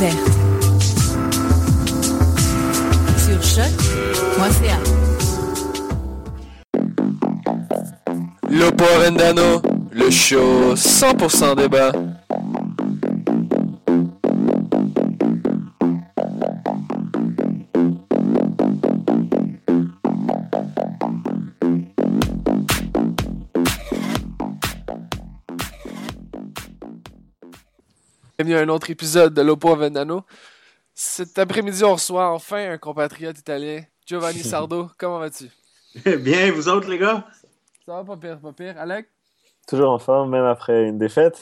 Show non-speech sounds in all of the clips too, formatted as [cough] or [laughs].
Découverte. Sur choc.ca. Lopo Vendano, le show 100% débat. Bienvenue à un autre épisode de Lopo Vendano. Cet après-midi, on reçoit enfin un compatriote italien, Giovanni [laughs] Sardo. Comment vas-tu? [laughs] Bien, vous autres, les gars? Ça va pas pire, pas pire. Alec? Toujours en forme, même après une défaite.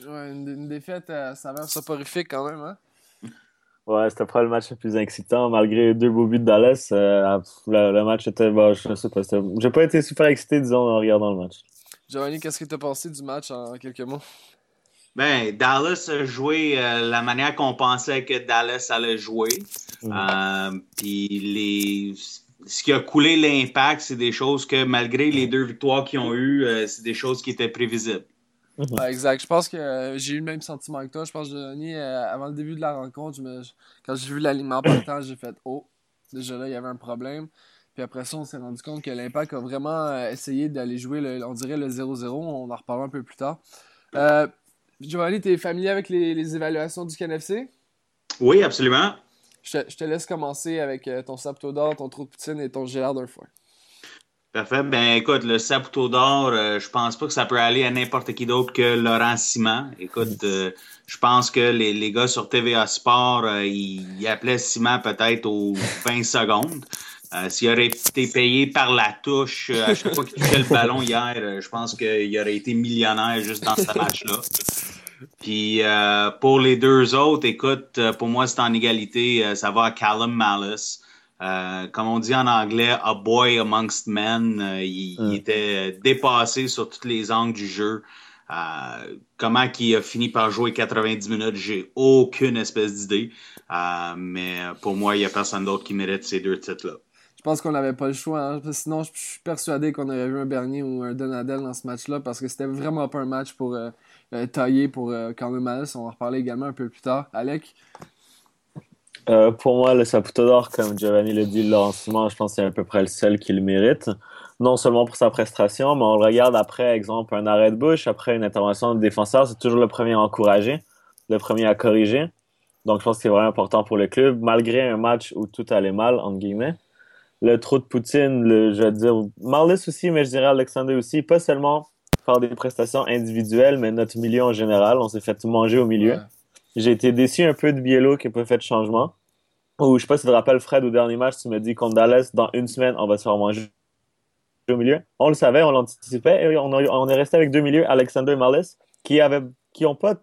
Ouais, une, une défaite, euh, ça va soporifique quand même, hein? Ouais, c'était pas le match le plus excitant, malgré deux beaux buts de Dallas. euh, le, le match était, bah, je sais pas, j'ai pas été super excité, disons, en regardant le match. Giovanni, qu'est-ce que tu as pensé du match en quelques mots? Ben, Dallas a joué euh, la manière qu'on pensait que Dallas allait jouer. Mhm. Euh, Puis les... ce qui a coulé l'impact, c'est des choses que malgré les deux victoires qu'ils ont eues, euh, c'est des choses qui étaient prévisibles. Ouais, exact. Je pense que euh, j'ai eu le même sentiment que toi. Je pense que euh, avant le début de la rencontre, je me- quand j'ai vu l'alignement partant, j'ai fait Oh, déjà là, il y avait un problème. Puis après ça, on s'est rendu compte que l'Impact a vraiment essayé d'aller jouer, le, on dirait, le 0-0. On en reparlera un peu plus tard. Euh, Giovanni, tu es familier avec les, les évaluations du KNFC? Oui, absolument. Je te, je te laisse commencer avec euh, ton Sapto d'or, ton trou de poutine et ton Gérard d'un foin. Parfait. Ben écoute, le Saputo d'or, euh, je pense pas que ça peut aller à n'importe qui d'autre que Laurent Simon. Écoute, euh, je pense que les, les gars sur TVA Sport, euh, ils, ils appelaient Simon peut-être aux [laughs] 20 secondes. Euh, S'il aurait été payé par la touche, euh, à chaque fois qu'il touchait le ballon hier, euh, je pense qu'il aurait été millionnaire juste dans ce match-là. Puis euh, pour les deux autres, écoute, euh, pour moi, c'est en égalité. euh, ça va à Callum Malice. Euh, comme on dit en anglais, a boy amongst men. Euh, il, il était dépassé sur tous les angles du jeu. Euh, comment il a fini par jouer 90 minutes, j'ai aucune espèce d'idée. Euh, mais pour moi, il n'y a personne d'autre qui mérite ces deux titres-là. Je pense qu'on n'avait pas le choix. hein, sinon, je suis persuadé qu'on aurait vu un Bernier ou un Donadel dans ce match-là parce que c'était vraiment pas un match pour euh, euh, tailler pour euh. On va en reparler également un peu plus tard. Alec, Euh, pour moi, le Saputo d'or, comme Giovanni l'a dit, Laurent je pense que c'est à peu près le seul qui le mérite. Non seulement pour sa prestation, mais on le regarde après, exemple, un arrêt de bouche, après une intervention de défenseur, c'est toujours le premier à encourager, le premier à corriger. Donc, je pense que c'est vraiment important pour le club, malgré un match où tout allait mal, entre guillemets. Le trou de Poutine, le, je veux dire, Marlis aussi, mais je dirais Alexander aussi, pas seulement faire des prestations individuelles, mais notre milieu en général, on s'est fait tout manger au milieu. Ouais. J'ai été déçu un peu de Biello qui n'a pas fait de changement. Ou je sais pas si tu te rappelles, Fred, au dernier match, tu m'as dit contre Dallas, dans une semaine, on va se faire manger au milieu. On le savait, on l'anticipait, et on, a- on est resté avec deux milieux, Alexander et Marles, qui avaient, qui ont pas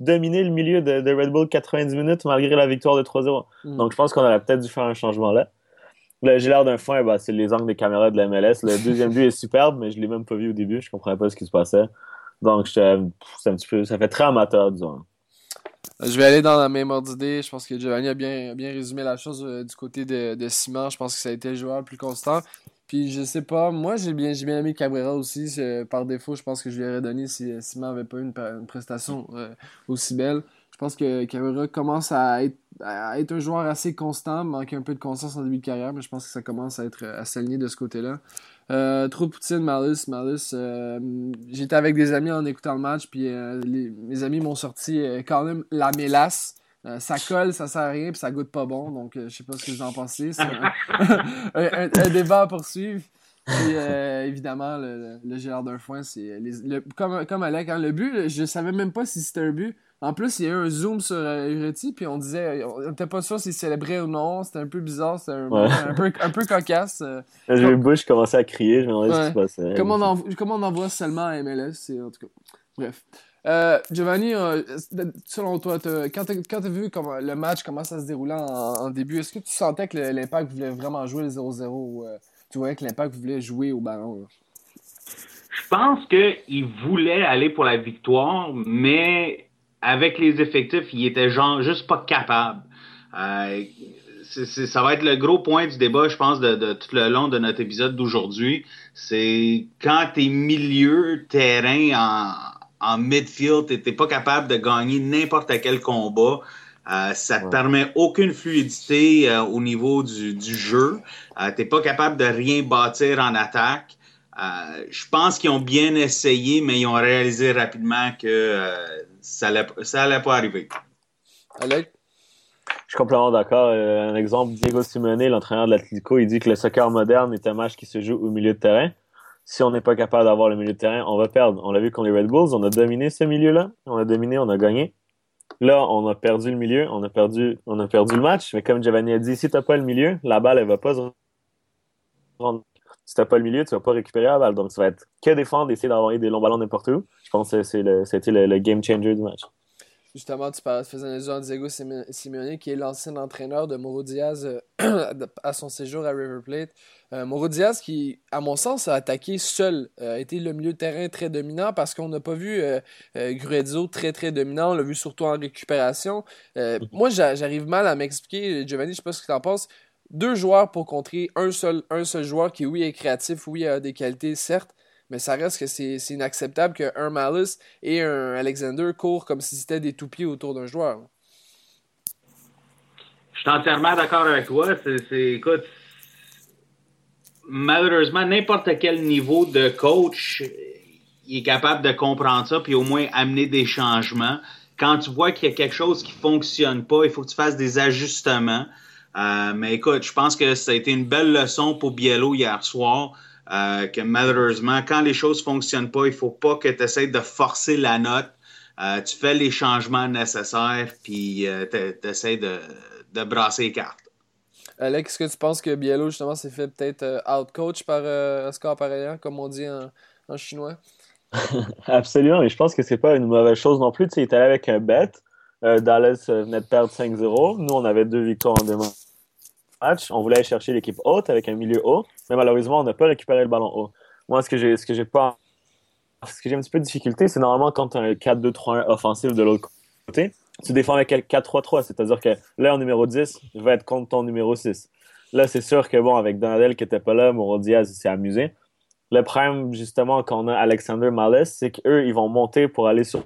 dominé le milieu de, de Red Bull 90 minutes malgré la victoire de 3-0. Mm. Donc je pense qu'on aurait peut-être dû faire un changement là. Là, j'ai l'air d'un fin, bah, c'est les angles des caméras de la MLS. Le deuxième but est superbe, mais je l'ai même pas vu au début. Je comprenais pas ce qui se passait. Donc, ça fait très amateur, disons. Je vais aller dans la même ordre d'idée. Je pense que Giovanni a bien, bien résumé la chose euh, du côté de, de Simon. Je pense que ça a été le joueur le plus constant. Puis je sais pas, moi j'ai bien, j'ai bien aimé Cabrera aussi. Par défaut, je pense que je lui aurais donné si euh, Simon avait pas eu une prestation euh, aussi belle. Je pense que Cabrera commence à être, un joueur assez constant, manque un peu de constance en début de carrière, mais je pense que ça commence à être à s'aligner de ce côté-là. Euh, trop de Poutine, Malus, Malus. euh, J'étais avec des amis en écoutant le match, puis euh, mes amis m'ont sorti quand même la mélasse. Ça colle, ça sert à rien, puis ça goûte pas bon. Donc, je sais pas ce que vous en pensez. [laughs] Un, débat à poursuivre. Puis, évidemment, le, le, d'un foin, c'est comme, comme Alec, hein, le but, je savais même pas si c'était un but. En plus, il y a eu un zoom sur euh, Uretti, puis on disait, on était pas sûr s'il célébrait ou non. C'était un peu bizarre, c'était un, Ouais. un peu, un peu cocasse. euh. [laughs] J'ai vu Bush commencer à crier. Je me demandais ce qui se passait. Comme on, en, comme on en voit seulement à MLS, c'est en tout cas. Bref. Euh, Giovanni, euh, selon toi, t'as- quand tu as vu comment, le match, comment ça se déroulait en, en début, est-ce que tu sentais que l'Impact voulait vraiment jouer le 0-0 ou euh, tu voyais que l'Impact voulait jouer au ballon? là? Je pense qu'il voulait aller pour la victoire, mais avec les effectifs, il était genre juste pas capable. Euh, ça va être le gros point du débat, je pense, de, de tout le long de notre épisode d'aujourd'hui. C'est quand t'es milieu terrain en, en midfield, t'es pas capable de gagner n'importe quel combat. Euh, ça te Ouais. permet aucune fluidité euh, au niveau du, du jeu. Euh, t'es pas capable de rien bâtir en attaque. Euh, je pense qu'ils ont bien essayé, mais ils ont réalisé rapidement que euh, ça allait, ça allait pas arriver. Je suis complètement d'accord. Euh, un exemple, Diego Simeone, l'entraîneur de l'Atlético, il dit que le soccer moderne est un match qui se joue au milieu de terrain. Si on n'est pas capable d'avoir le milieu de terrain, on va perdre. On l'a vu contre les Red Bulls, on a dominé ce milieu-là. On a dominé, on a gagné. Là, on a perdu le milieu, on a perdu, on a perdu le match. Mais comme Giovanni a dit, si t'as pas le milieu, la balle, elle va pas se rendre. Si t'as pas le milieu, tu vas pas récupérer la balle. Donc, tu vas être que défendre, essayer d'envoyer des longs ballons n'importe où. Je pense que c'est le, c'était le, le game changer du match. Justement, tu, parlais, tu faisais un allusion à Diego Sime- Simeone, qui est l'ancien entraîneur de Mauro Diaz euh, [clears throat] à son séjour à River Plate. Euh, Mauro Diaz, qui, à mon sens, a attaqué seul, euh, a été le milieu de terrain très dominant parce qu'on n'a pas vu euh, Gruezzo très très dominant, on l'a vu surtout en récupération. Euh, moi, j'a- j'arrive mal à m'expliquer, Giovanni, je sais pas ce que tu en penses. Deux joueurs pour contrer un seul, un seul joueur qui, oui, est créatif, oui, a des qualités, certes, mais ça reste que c'est inacceptable qu'un Malice et un Alexander courent comme si c'était des toupies autour d'un joueur. Je suis entièrement d'accord avec toi. C'est, écoute, malheureusement, n'importe quel niveau de coach, est capable de comprendre ça, puis au moins amener des changements. Quand tu vois qu'il y a quelque chose qui fonctionne pas, il faut que tu fasses des ajustements. Euh, mais écoute, je pense que ça a été une belle leçon pour Biello hier soir. Euh, que malheureusement, quand les choses fonctionnent pas, il faut pas que tu essaies de forcer la note. Euh, tu fais les changements nécessaires, puis euh, tu essaies de, de brasser les cartes. Alex, est-ce que tu penses que Biello, justement, s'est fait peut-être euh, out-coach par euh, Oscar Pareja, comme on dit en, en chinois? [laughs] Absolument, mais je pense que c'est pas une mauvaise chose non plus. Tu sais, il est allé avec un bet. Euh, Dallas venait de perdre 5-0. Nous, on avait deux victoires en deux On voulait aller chercher l'équipe haute avec un milieu haut, mais malheureusement, on n'a pas récupéré le ballon haut. Moi, ce que j'ai, ce que j'ai pas, ce que j'ai un petit peu de difficulté, c'est normalement quand tu as un 4-2-3-1 offensif de l'autre côté, tu défends avec un 4-3-3, c'est-à-dire que là, en numéro 10, je vais être contre ton numéro 6. Là, c'est sûr que bon, avec Donadel qui était pas là, Mouro Diaz s'est amusé. Le problème, justement, quand on a Alexander Males, c'est qu'eux, ils vont monter pour aller sur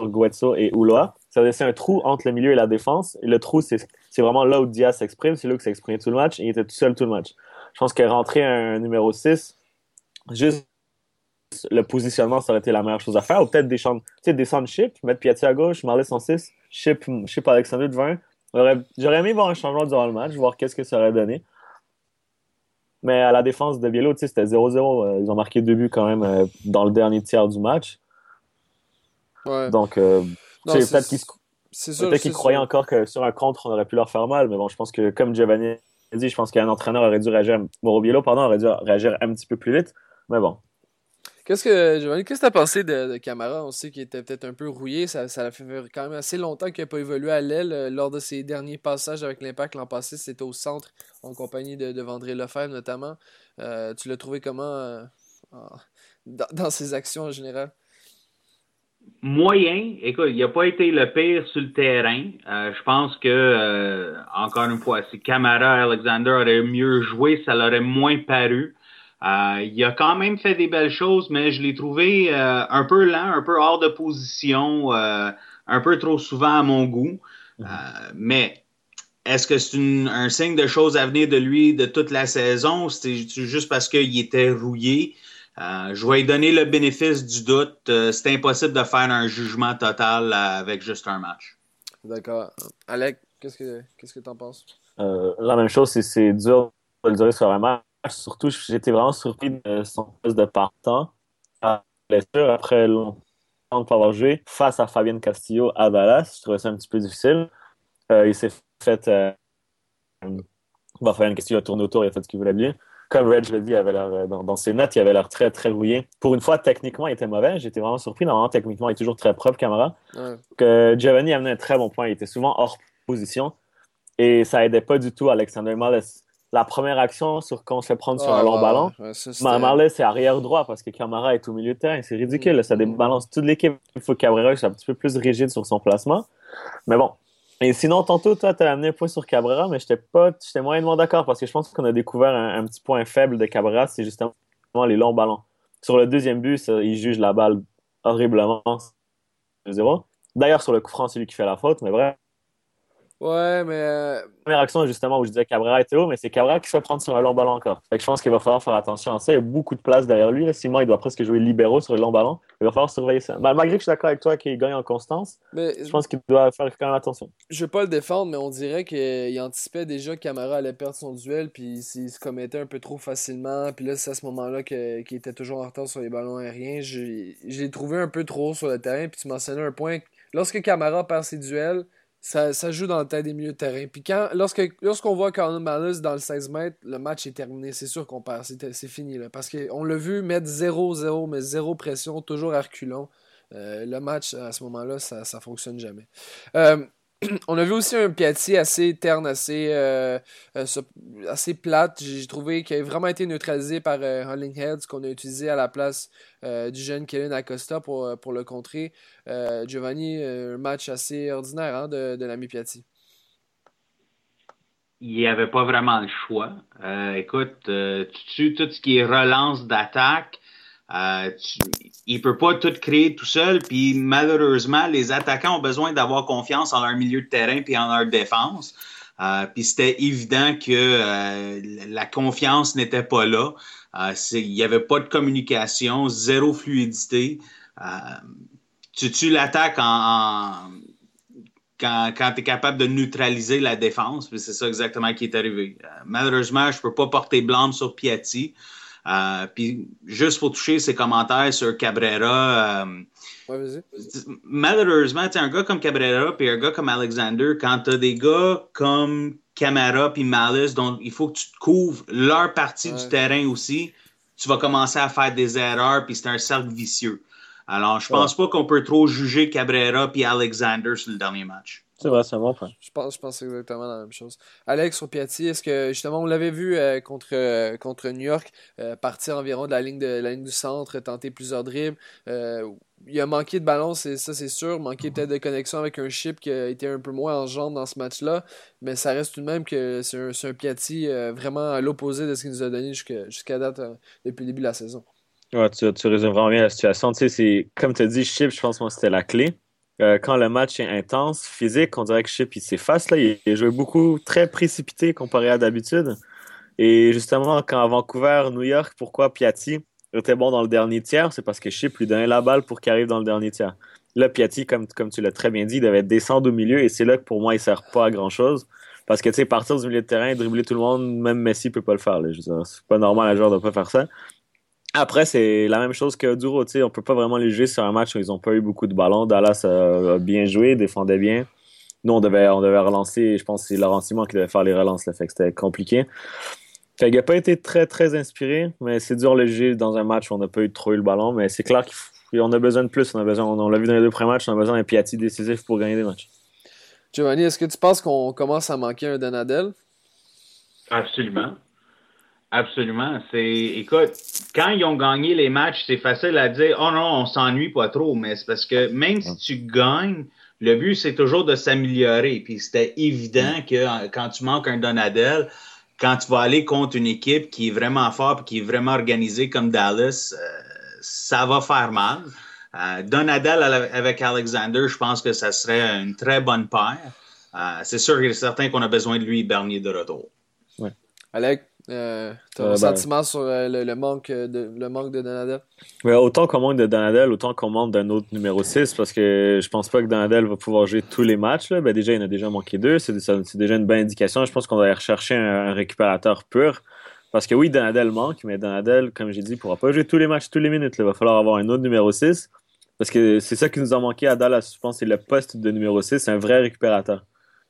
Guetzo et Uloa. Ça laisser un trou entre le milieu et la défense. Et le trou, c'est vraiment là où Diaz s'exprime. C'est là où il s'exprime tout le match. Et il était tout seul tout le match. Je pense que rentrer un numéro 6, juste le positionnement, ça aurait été la meilleure chose à faire. Ou peut-être descendre, descendre Chip, mettre Piatti à gauche, Marles en 6, Chip, Chip Alexander devant un. J'aurais j'aurais aimé voir un changement durant le match, voir qu'est-ce que ça aurait donné. Mais à la défense de Biello, c'était 0-0. Euh, Ils ont marqué deux buts quand même euh, dans le dernier tiers du match. Ouais. Donc, euh, c'est- peut-être qu'ils croyaient encore que sur un contre, on aurait pu leur faire mal. Mais bon, je pense que comme Giovanni dit, je pense qu'un entraîneur aurait dû réagir, Morobiello, pardon, aurait dû réagir un petit peu plus vite. Mais bon. Qu'est-ce que, Giovanni, qu'est-ce que tu as pensé de, Camara? On sait qu'il était peut-être un peu rouillé. Ça, ça fait quand même assez longtemps qu'il n'a pas évolué à l'aile. Euh, lors de ses derniers passages avec l'Impact l'an passé, c'était au centre, en compagnie de, de Vendré Lefebvre notamment. Euh, tu l'as trouvé comment euh, dans, ses actions en général? Moyen. Écoute, il n'a pas été le pire sur le terrain. je pense que, encore une fois, si Camara Alexander aurait mieux joué, ça l'aurait moins paru. Euh, il a quand même fait des belles choses, mais je l'ai trouvé euh, un peu lent, un peu hors de position, euh, un peu trop souvent à mon goût. Mhm. mais est-ce que c'est un signe de choses à venir de lui de toute la saison? C'est juste parce qu'il était rouillé? Je vais lui donner le bénéfice du doute. c'est impossible de faire un jugement total avec juste un match. D'accord. Alec, qu'est-ce que tu que en penses? la même chose, c'est dur de le dire sur un match surtout, j'étais vraiment surpris de son poste de partant. Après longtemps de pas avoir joué face à Fabien Castillo à Dallas, je trouvais ça un petit peu difficile. Euh, il s'est fait. Euh, Fabien Castillo a tourné autour, il a fait ce qu'il voulait bien. Comme Reg l'a dit, avait euh, dans, ses notes, il avait l'air très, très rouillé. Pour une fois, techniquement, il était mauvais. J'étais vraiment surpris. Normalement, techniquement, il est toujours très propre, Camara. Que Giovanni amenait un très bon point. Il était souvent hors position. Et ça aidait pas du tout Alexander Malles la première action sur quand on se fait prendre sur un long ballon, ouais, c'est arrière droit parce que Camara est au milieu de terrain. C'est ridicule. Ça débalance toute l'équipe. Il faut que Cabrera soit un petit peu plus rigide sur son placement. Mais bon. Et sinon, tantôt, toi, tu as amené un point sur Cabrera, mais j'étais pas, j'étais moyennement d'accord parce que je pense qu'on a découvert un, petit point faible de Cabrera, c'est justement les longs ballons. Sur le deuxième but, il juge la balle horriblement. D'ailleurs, sur le coup franc, c'est lui qui fait la faute, mais bref. Ouais, mais. Euh, Première action, justement, où je disais Cabrera était haut, mais c'est Cabrera qui se fait prendre sur un long ballon encore. Fait que je pense qu'il va falloir faire attention à ça. Il y a beaucoup de place derrière lui. Simon, il doit presque jouer libéraux sur le long ballon. Il va falloir surveiller ça. malgré que je suis d'accord avec toi qu'il gagne en constance, je pense qu'il doit faire quand même attention. Je veux pas le défendre, mais on dirait qu'il anticipait déjà que Camara allait perdre son duel, puis s'il se commettait un peu trop facilement. Puis là, c'est à ce moment-là qu'il était toujours en retard sur les ballons aériens. J'ai trouvé un peu trop sur le terrain, puis tu mentionnais un point. Lorsque Camara perd ses duels, ça, joue dans le tête des milieux de terrain. Puis quand, lorsque, lorsqu'on voit Conor Malice dans le 16 mètres, le match est terminé. C'est sûr qu'on perd. C'est, fini. Là, parce qu'on l'a vu mettre 0-0, mais zéro pression, toujours à reculons. Euh, le match, à ce moment-là, ça ne fonctionne jamais. Euh, on a vu aussi un Piatti assez terne, assez, euh, euh, plate. J'ai trouvé qu'il a vraiment été neutralisé par euh, Heads, qu'on a utilisé à la place euh, du jeune Kevin Acosta pour, le contrer. Giovanni, un match assez ordinaire hein, de, de l'ami Piatti. Il n'y avait pas vraiment le choix. écoute, tout ce qui est relance d'attaque, euh, tu, il peut pas tout créer tout seul, puis malheureusement, les attaquants ont besoin d'avoir confiance en leur milieu de terrain puis en leur défense. Euh, puis c'était évident que euh, la confiance n'était pas là. Euh, il n'y avait pas de communication, zéro fluidité. tu tues l'attaque en, quand, tu es capable de neutraliser la défense. C'est ça exactement qui est arrivé. malheureusement, je peux pas porter blâme sur Piatti. Euh, puis juste pour toucher ses commentaires sur Cabrera. Euh, malheureusement, un gars comme Cabrera puis un gars comme Alexander, quand tu as des gars comme Camara puis Malice, dont il faut que tu te couvres leur partie du terrain aussi, tu vas commencer à faire des erreurs puis c'est un cercle vicieux. Alors, je pense pas qu'on peut trop juger Cabrera puis Alexander sur le dernier match. C'est vrai, c'est un bon point. Je pense, je pense exactement la même chose. Alex, sur Piatti, est-ce que justement, on l'avait vu euh, contre, euh, contre New York, euh, partir environ de la ligne, de la ligne du centre, tenter plusieurs dribbles. il a manqué de balance, ça c'est sûr, manqué peut-être de connexion avec un chip qui a été un peu moins en jambe dans ce match-là, mais ça reste tout de même que c'est un, un, Piatti vraiment à l'opposé de ce qu'il nous a donné jusqu'à date depuis le début de la saison. Ouais, tu, tu résumes vraiment bien la situation. Tu sais, c'est comme tu as dit, chip, je pense que c'était la clé. Euh, quand le match est intense, physique, on dirait que Chip il s'efface. Là. Il, a joué beaucoup très précipité comparé à d'habitude. Et justement, quand à Vancouver, New York, pourquoi Piatti était bon dans le dernier tiers, c'est parce que Chip lui donnait la balle pour qu'il arrive dans le dernier tiers. Là, Piatti, comme, comme tu l'as très bien dit, il devait descendre au milieu et c'est là que pour moi, il sert pas à grand chose. Parce que, tu sais, partir du milieu de terrain, dribbler tout le monde, même Messi peut pas le faire. C'est pas normal un joueur de pas faire ça. Après, c'est la même chose que Duro. On peut pas vraiment les juger sur un match où ils ont pas eu beaucoup de ballons. Dallas a, bien joué, défendait bien. nous, on devait, on devait relancer. Je pense que c'est Laurent Simon qui devait faire les relances. Là, fait que c'était compliqué. Fait qu'il n'a pas été très, très inspiré, mais c'est dur le juger dans un match où on n'a pas eu trop eu le ballon. Mais c'est clair qu'on a besoin de plus. On a besoin, on, l'a vu dans les deux premiers matchs, on a besoin d'un Piatti décisif pour gagner des matchs. Giovanni, est-ce que tu penses qu'on commence à manquer un Donadel? Absolument. Absolument. C'est, écoute, quand ils ont gagné les matchs, c'est facile à dire, oh non, on s'ennuie pas trop, mais c'est parce que même si tu gagnes, le but, c'est toujours de s'améliorer. Puis c'était évident que quand tu manques un Donadel, quand tu vas aller contre une équipe qui est vraiment forte, qui est vraiment organisée comme Dallas, euh, ça va faire mal. Euh, Donadel avec Alexander, je pense que ça serait une très bonne paire. Euh, c'est sûr est certain qu'on a besoin de lui, Bernier, de retour. Ouais. Alex, euh, as un ben, sentiment sur le, manque de, le manque de Donadel? autant qu'on manque de Donadel, autant qu'on manque d'un autre numéro 6, parce que je pense pas que Donadel va pouvoir jouer tous les matchs. Ben, déjà, il en a déjà manqué deux. C'est déjà une bonne indication. Je pense qu'on doit rechercher un, récupérateur pur. Parce que oui, Donadel manque, mais Donadel, comme j'ai dit, ne pourra pas jouer tous les matchs, tous les minutes. Il va falloir avoir un autre numéro 6. Parce que c'est ça qui nous a manqué à Dallas. Je pense c'est le poste de numéro 6, c'est un vrai récupérateur.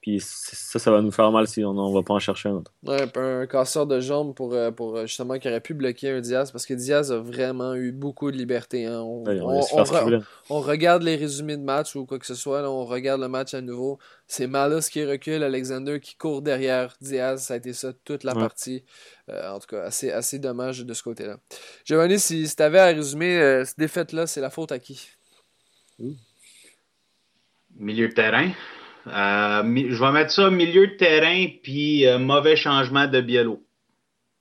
Puis ça, ça va nous faire mal si on ne va pas en chercher un autre. Ouais, un casseur de jambes pour, euh, pour euh, justement qui aurait pu bloquer un Diaz parce que Diaz a vraiment eu beaucoup de liberté. Hein. On, regarde les résumés de match ou quoi que ce soit, on regarde le match à nouveau. C'est Malus qui recule, Alexander qui court derrière Diaz. Ça a été ça toute la partie. Euh, en tout cas, assez, assez dommage de ce côté-là. Giovanni, si, si tu avais à résumer cette défaite-là, c'est la faute à qui? Milieu de terrain. Euh, je vais mettre ça milieu de terrain puis euh, mauvais changement de Biello.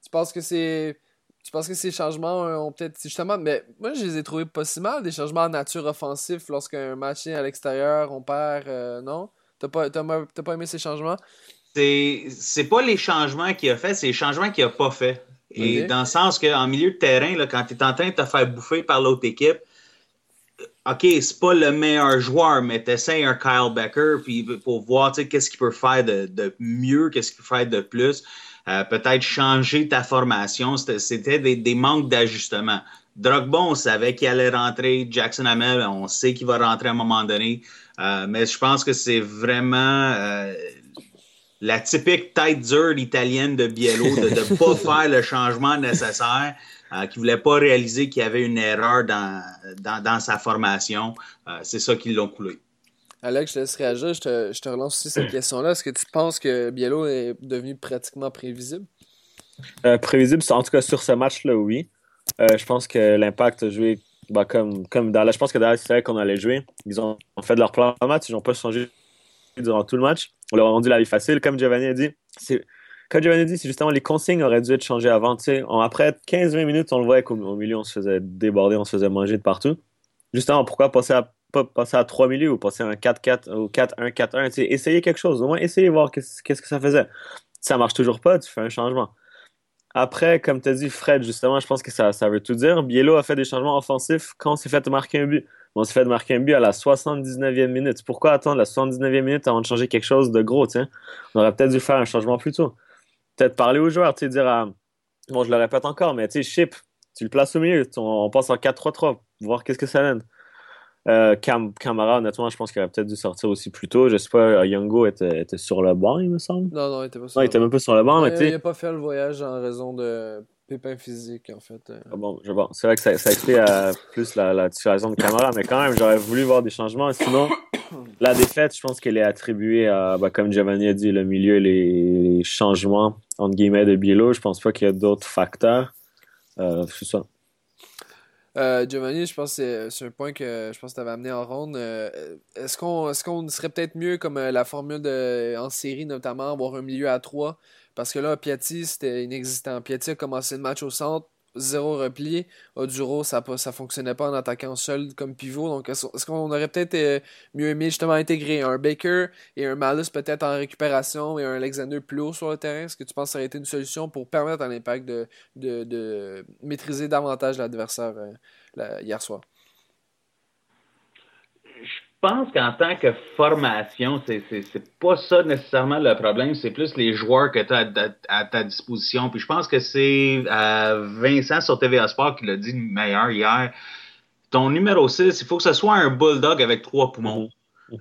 Tu penses que c'est. Tu penses que ces changements ont peut-être. Justement, mais moi, je les ai trouvés pas si mal, des changements en nature offensif lorsqu'un match est à l'extérieur, on perd. Euh, non? T'as pas, pas aimé ces changements? C'est pas les changements qu'il a fait, c'est les changements qu'il a pas fait. Et dans le sens qu'en milieu de terrain, là, quand tu es en train de te faire bouffer par l'autre équipe, OK, c'est pas le meilleur joueur, mais tu essaies un Kyle Becker puis pour voir qu'est-ce qu'il peut faire de, mieux, qu'est-ce qu'il peut faire de plus. Euh, peut-être changer ta formation. C'était des, manques d'ajustement. Drogba, on savait qu'il allait rentrer. Jackson Hamel, on sait qu'il va rentrer à un moment donné. Euh, mais je pense que c'est vraiment euh, la typique tête dure italienne de Biello de ne pas [laughs] faire le changement nécessaire. Euh, qui ne voulait pas réaliser qu'il y avait une erreur dans, dans, sa formation. Euh, c'est ça qui l'ont coulé. Alex, je te laisse réagir. Je te, je te relance aussi cette question-là. Est-ce que tu penses que Biello est devenu pratiquement prévisible? Euh, prévisible, en tout cas sur ce match-là, oui. je pense que l'impact a joué bah, comme, comme dans Je pense que Dallas savait qu'on allait jouer. Ils ont, fait de leur plan de match. Ils n'ont pas changé durant tout le match. On leur a rendu la vie facile. Comme Giovanni a dit, c'est comme Giovanni dit, c'est justement les consignes auraient dû être changées avant. après 15-20 minutes, on le voyait qu'au milieu, on se faisait déborder, on se faisait manger de partout. Justement, pourquoi passer à, pas passer à 3 milieux ou passer à un 4-4 ou 4-1-4-1 Essayer quelque chose, au moins essayer de voir qu'est-ce que ça faisait. Ça marche toujours pas, tu fais un changement. Après, comme tu as dit, Fred, justement, je pense que ça, ça veut tout dire. Biello a fait des changements offensifs quand on s'est fait marquer un but. On s'est fait marquer un but à la 79e minute. Pourquoi attendre la 79e minute avant de changer quelque chose de gros? On aurait peut-être dû faire un changement plus tôt peut-être parler aux joueurs, tu sais, dire à. Bon, je le répète encore, mais tu sais, Chip, tu le places au milieu. On, passe en 4-3-3, voir qu'est-ce que ça donne. Euh, Cam, Camara, honnêtement, je pense qu'il aurait peut-être dû sortir aussi plus tôt. Je sais pas, euh, Youngo était, était, sur le banc, il me semble. Non, non, il était pas sur non, il était même pas sur le banc. Mais, il n'a pas fait le voyage en raison de pépins physiques, en fait. Euh. Ah bon, je vois. C'est vrai que ça, ça explique plus la, la situation de Camara, mais quand même, j'aurais voulu voir des changements. Sinon, la défaite, je pense qu'elle est attribuée à, bah, comme Giovanni a dit, le milieu, les changements, entre guillemets, de Bielo. Je pense pas qu'il y a d'autres facteurs. Euh, c'est ça. Euh, Giovanni, je pense que c'est un point que je pense que tu avais amené en ronde. Euh, est-ce qu'on serait peut-être mieux comme la formule de, en série, notamment, avoir un milieu à trois? Parce que là, Piatti, c'était inexistant. Piatti a commencé le match au centre zéro repli. Oduro, ça ça fonctionnait pas en attaquant seul comme pivot. Donc, est-ce qu'on aurait peut-être euh, mieux aimé justement intégrer un Baker et un Malus peut-être en récupération et un Alexander plus haut sur le terrain? Est-ce que tu penses que ça aurait été une solution pour permettre à l'impact de, de, maîtriser davantage l'adversaire euh, hier soir? Je pense qu'en tant que formation, c'est, pas ça nécessairement le problème, c'est plus les joueurs que tu as à, ta disposition. Puis je pense que c'est euh, Vincent sur TVA Sport qui l'a dit meilleur hier. Ton numéro 6, il faut que ce soit un bulldog avec trois poumons.